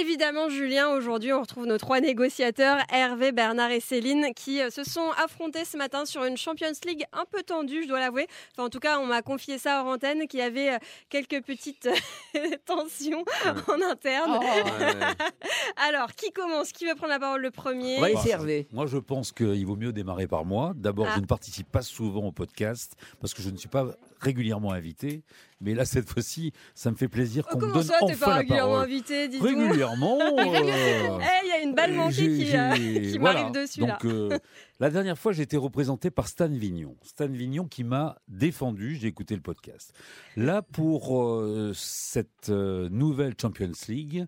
Évidemment, Julien, aujourd'hui, on retrouve nos trois négociateurs, Hervé, Bernard et Céline, qui euh, se sont affrontés ce matin sur une Champions League un peu tendue, je dois l'avouer. Enfin, en tout cas, on m'a confié ça hors antenne, qu'il y avait euh, quelques petites euh, tensions en interne. Alors, qui commence? Qui veut prendre la parole le premier? Laisser Bah, Hervé. Moi, je pense qu'il vaut mieux démarrer par moi. D'abord, Ah. je ne participe pas souvent au podcast parce que je ne suis pas régulièrement invité. Mais là, cette fois-ci, ça me fait plaisir Oh, qu'on me comment donne ça, enfin pas régulièrement invité, dis-donc Régulièrement. euh, Eh, il y a une balle manquée qui, euh, j'ai- qui voilà. m'arrive dessus, Donc, là. euh, la dernière fois, j'ai été représenté par Stan Vignon. Stan Vignon qui m'a défendu. J'ai écouté le podcast. Là, pour euh, cette euh, nouvelle Champions League,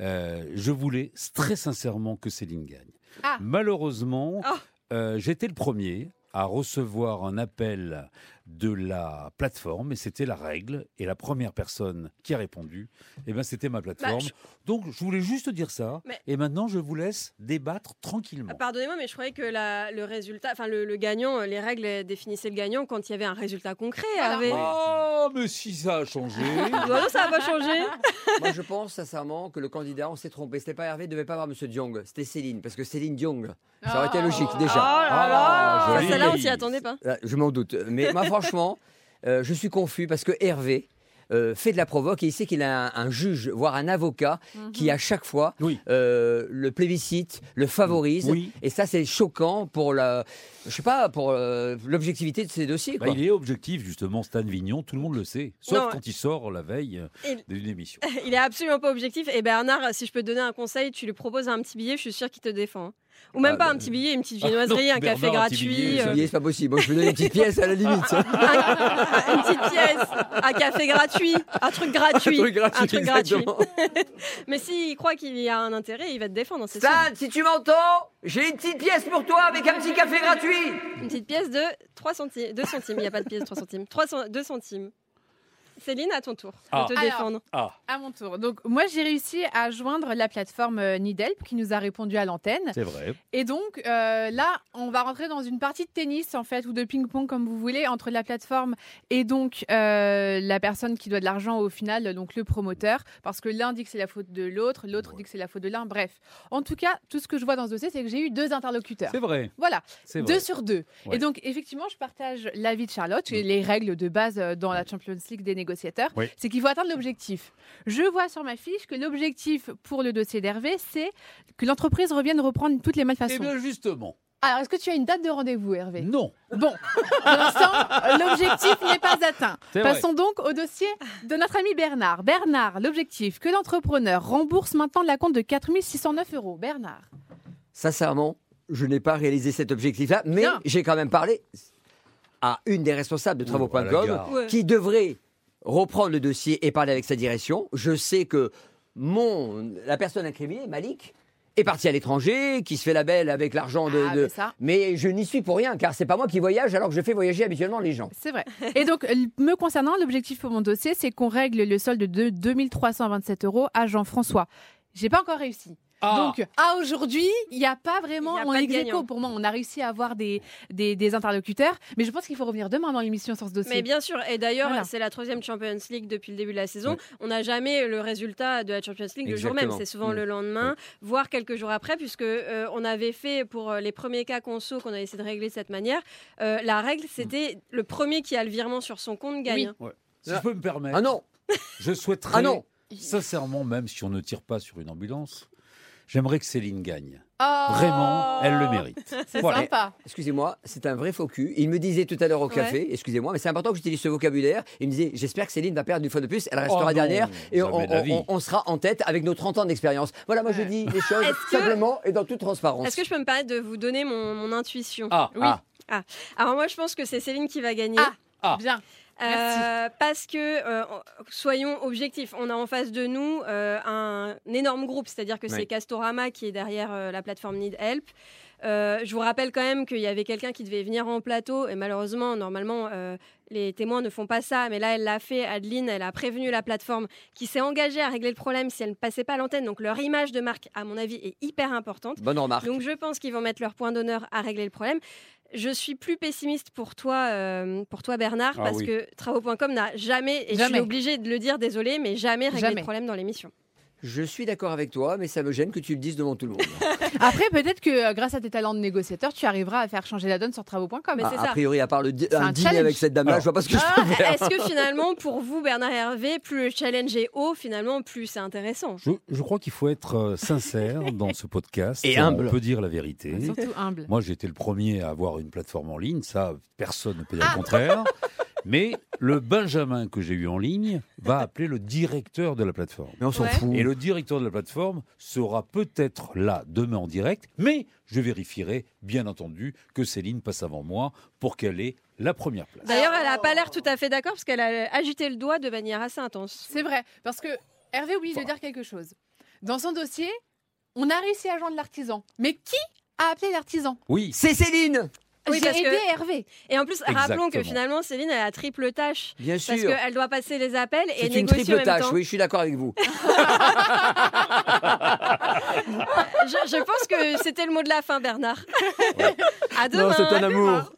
euh, je voulais très sincèrement que Céline gagne. Ah. Malheureusement, Ah. euh, j'étais le premier à recevoir un appel de la plateforme et c'était la règle et la première personne qui a répondu eh ben c'était ma plateforme je- donc je voulais juste dire ça Mais- et maintenant je vous laisse débattre tranquillement Ah, Pardonnez-moi, mais je croyais que la- le résultat, enfin le, le gagnant, euh, les règles euh, définissaient le gagnant quand il y avait un résultat concret. Hervé. oh mais si ça a changé Bah non, ça n'a pas changé. Moi, je pense sincèrement que le candidat, on s'est trompé. C'était pas Hervé, il devait pas avoir Monsieur Diong. C'était Céline, parce que Céline Diong. Ça aurait été logique Oh déjà. là Ah, là joli. Celle-là, on s'y attendait pas. Là, Je m'en doute. Mais moi, franchement, euh, je suis confus parce que Hervé euh, fait de la provoque et il sait qu'il a un, un juge, voire un avocat, qui à chaque fois Oui. euh, le plébiscite, le favorise. Oui. Et ça, c'est choquant pour la, je sais pas, pour euh, l'objectivité de ces dossiers. Bah, il est objectif justement Stan Vignon tout le monde le sait sauf Non. quand il sort la veille d'une émission Il est absolument pas objectif. Et Bernard, si je peux te donner un conseil, tu lui proposes un petit billet, je suis sûr qu'il te défend. Ou même Ah, pas bah, un petit billet, une petite Ah, viennoiserie, un café Bernard, un petit gratuit, billet, euh, C'est pas possible. Je peux donner une petite pièce à la limite. une petite pièce, un café gratuit, un truc gratuit. Un truc gratuit, un truc gratuit. Mais s'il croit qu'il y a un intérêt, il va te défendre, sûr. si tu m'entends, j'ai une petite pièce pour toi avec un petit café gratuit. Une petite pièce de 3 centimes, 2 centimes, il n'y a pas de pièce de 3 centimes. 3 cent- 2 centimes. Céline, à ton tour de Ah. te Alors, défendre. ah À mon tour. Donc, moi, j'ai réussi à joindre la plateforme euh, Nidelp qui nous a répondu à l'antenne. c'est vrai Et donc, euh, là, on va rentrer dans une partie de tennis, en fait, ou de ping-pong, comme vous voulez, entre la plateforme et donc euh, la personne qui doit de l'argent au final, donc le promoteur, parce que l'un dit que c'est la faute de l'autre, l'autre dit que c'est la faute de l'un. Bref. En tout cas, tout ce que je vois dans ce dossier, c'est que j'ai eu deux interlocuteurs. c'est vrai Voilà, c'est vrai deux sur deux. Ouais. Et donc, effectivement, je partage l'avis de Charlotte et les règles de base dans la Champions League des Oui. C'est qu'il faut atteindre l'objectif. Je vois sur ma fiche que l'objectif pour le dossier d'Hervé, c'est que l'entreprise revienne reprendre toutes les eh malfaçons. bien justement Alors, est-ce que tu as une date de rendez-vous, Hervé? Non Bon, pour l'instant, l'objectif n'est pas atteint. Vrai. Passons donc au dossier de notre ami Bernard. Bernard, l'objectif que l'entrepreneur rembourse maintenant la compte de 4609 euros. Bernard. Sincèrement, je n'ai pas réalisé cet objectif-là, mais j'ai quand même parlé à une des responsables de travaux.com qui devrait reprendre le dossier et parler avec sa direction. Je sais que mon, la personne incriminée, Malik, est partie à l'étranger, qui se fait la belle avec l'argent de, Ah, de- mais ça. Mais je n'y suis pour rien, car c'est pas moi qui voyage alors que je fais voyager habituellement les gens. C'est vrai. Et donc, l- me concernant, l'objectif pour mon dossier, c'est qu'on règle le solde de 2327 euros à Jean-François. J'ai pas encore réussi. Ah. Donc, à aujourd'hui, il n'y a pas vraiment a en pas gagnant. Pour moi, on a réussi à avoir des, des, des interlocuteurs. Mais je pense qu'il faut revenir demain dans l'émission sur ce dossier. Mais bien sûr, et d'ailleurs, Voilà. c'est la troisième Champions League depuis le début de la saison. Ouais. On n'a jamais le résultat de la Champions League le jour même, c'est souvent Mm. le lendemain, voire quelques jours après, puisque euh, on avait fait pour euh, les premiers cas conso qu'on a essayé de régler de cette manière. euh, la règle, c'était le premier qui a le virement sur son compte gagne. Oui. si je peux me permettre Ah non je souhaiterais Ah non sincèrement même si on ne tire pas sur une ambulance j'aimerais que Céline gagne Oh vraiment elle le mérite C'est Voilà. sympa. Excusez-moi, c'est un vrai faux cul. Il me disait tout à l'heure au café, excusez-moi, mais c'est important que j'utilise ce vocabulaire. Il me disait, j'espère que Céline va perdre une fois de plus, elle restera Oh non, dernière et on, sera en tête avec nos 30 ans d'expérience. Voilà, moi je dis les choses que- simplement et dans toute transparence. Est-ce que je peux me permettre de vous donner mon, mon intuition? Ah Oui. ah Alors moi, je pense que c'est Céline qui va gagner. Ah, Ah. bien. Euh, parce que, euh, soyons objectifs, on a en face de nous euh, un énorme groupe, c'est-à-dire que c'est Castorama qui est derrière la plateforme Need Help. Euh, je vous rappelle quand même qu'il y avait quelqu'un qui devait venir en plateau et malheureusement, normalement, euh, les témoins ne font pas ça, mais là, elle l'a fait. Adeline, elle a prévenu la plateforme qui s'est engagée à régler le problème si elle ne passait pas à l'antenne. Donc leur image de marque, à mon avis, est hyper importante. Bonne remarque. Donc je pense qu'ils vont mettre leur point d'honneur à régler le problème. Je suis plus pessimiste pour toi, euh, pour toi Bernard, Ah parce oui. que Travaux.com n'a jamais, et je Jamais. suis obligée de le dire, désolé, mais jamais réglé Jamais. le problème dans l'émission. Je suis d'accord avec toi, mais ça me gêne que tu le dises devant tout le monde. Après, peut-être que euh, grâce à tes talents de négociateur, tu arriveras à faire changer la donne sur travaux.com. Mais Ah, c'est a ça. priori, à part le di- C'est un, un dîner challenge. avec cette dame-là, je vois pas ce que je Ah, peux faire. Est-ce que finalement, pour vous, Bernard Hervé, plus le challenge est haut, finalement, plus c'est intéressant? Je, je crois qu'il faut être euh, sincère dans ce podcast. Et humble. On peut dire la vérité. Surtout humble. Moi, j'ai été le premier à avoir une plateforme en ligne. Ça, personne ne peut Ah. dire le contraire. Mais le Benjamin que j'ai eu en ligne va appeler le directeur de la plateforme. Mais on s'en Ouais. fout. Et le directeur de la plateforme sera peut-être là demain en direct, mais je vérifierai bien entendu que Céline passe avant moi pour qu'elle ait la première place. D'ailleurs, elle n'a pas l'air tout à fait d'accord, parce qu'elle a agité le doigt de manière assez intense. C'est vrai, parce que Hervé oublie de dire quelque chose. Dans son dossier, on a réussi à joindre l'artisan. Mais qui a appelé l'artisan? Oui, C'est Céline Oui, J'ai parce aidé que- Hervé. Et en plus, rappelons que finalement, Céline, elle a triple tâche. Bien Parce sûr. qu'elle doit passer les appels et C'est une négocier en triple même tâche, temps. oui, je suis d'accord avec vous. Je, je pense que c'était le mot de la fin, Bernard. à demain. Non, c'est un amour.